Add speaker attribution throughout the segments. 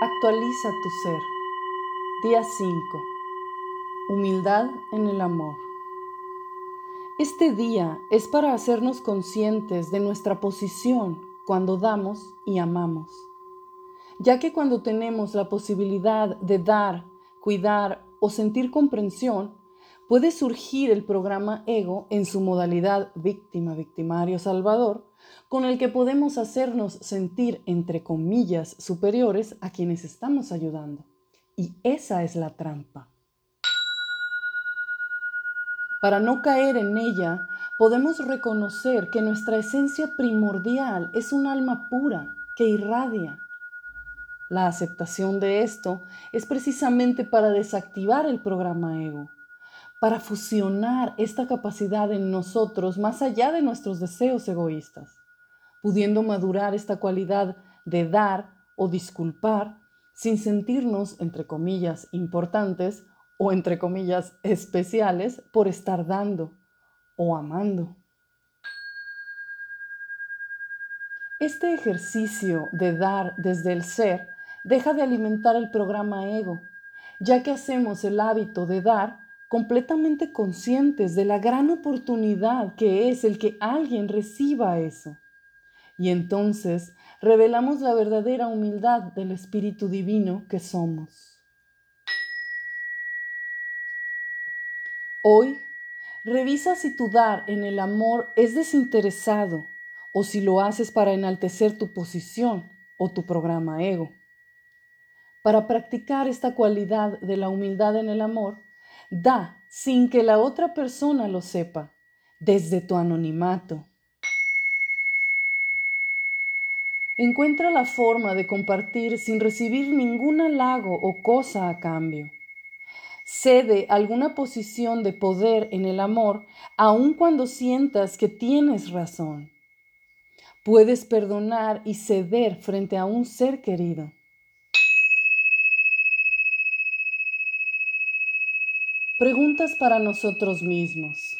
Speaker 1: Actualiza tu ser. Día 5. Humildad en el amor. Este día es para hacernos conscientes de nuestra posición cuando damos y amamos, ya que cuando tenemos la posibilidad de dar, cuidar o sentir comprensión, puede surgir el programa ego en su modalidad víctima, victimario, salvador, con el que podemos hacernos sentir, entre comillas, superiores a quienes estamos ayudando. Y esa es la trampa. Para no caer en ella, podemos reconocer que nuestra esencia primordial es un alma pura que irradia. La aceptación de esto es precisamente para desactivar el programa ego para fusionar esta capacidad en nosotros más allá de nuestros deseos egoístas, pudiendo madurar esta cualidad de dar o disculpar sin sentirnos, entre comillas, importantes o, entre comillas, especiales por estar dando o amando. Este ejercicio de dar desde el ser deja de alimentar el programa ego, ya que hacemos el hábito de dar completamente conscientes de la gran oportunidad que es el que alguien reciba eso. Y entonces revelamos la verdadera humildad del Espíritu Divino que somos. Hoy, revisa si tu dar en el amor es desinteresado o si lo haces para enaltecer tu posición o tu programa ego. Para practicar esta cualidad de la humildad en el amor, Da sin que la otra persona lo sepa, desde tu anonimato. Encuentra la forma de compartir sin recibir ningún halago o cosa a cambio. Cede alguna posición de poder en el amor aun cuando sientas que tienes razón. Puedes perdonar y ceder frente a un ser querido. Preguntas para nosotros mismos.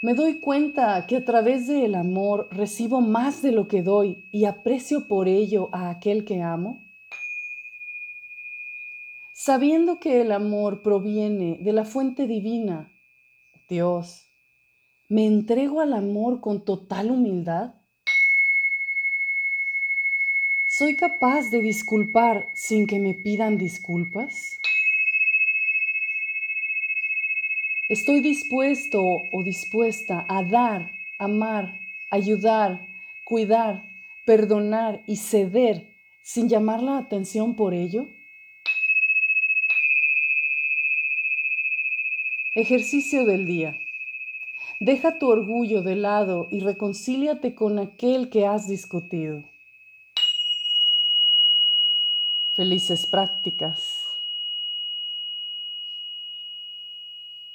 Speaker 1: Me doy cuenta que a través del amor recibo más de lo que doy y aprecio por ello a aquel que amo. Sabiendo que el amor proviene de la fuente divina, Dios, ¿me entrego al amor con total humildad? ¿Soy capaz de disculpar sin que me pidan disculpas? Estoy dispuesto o dispuesta a dar, amar, ayudar, cuidar, perdonar y ceder sin llamar la atención por ello. Ejercicio del día. Deja tu orgullo de lado y reconcíliate con aquel que has discutido. Felices prácticas.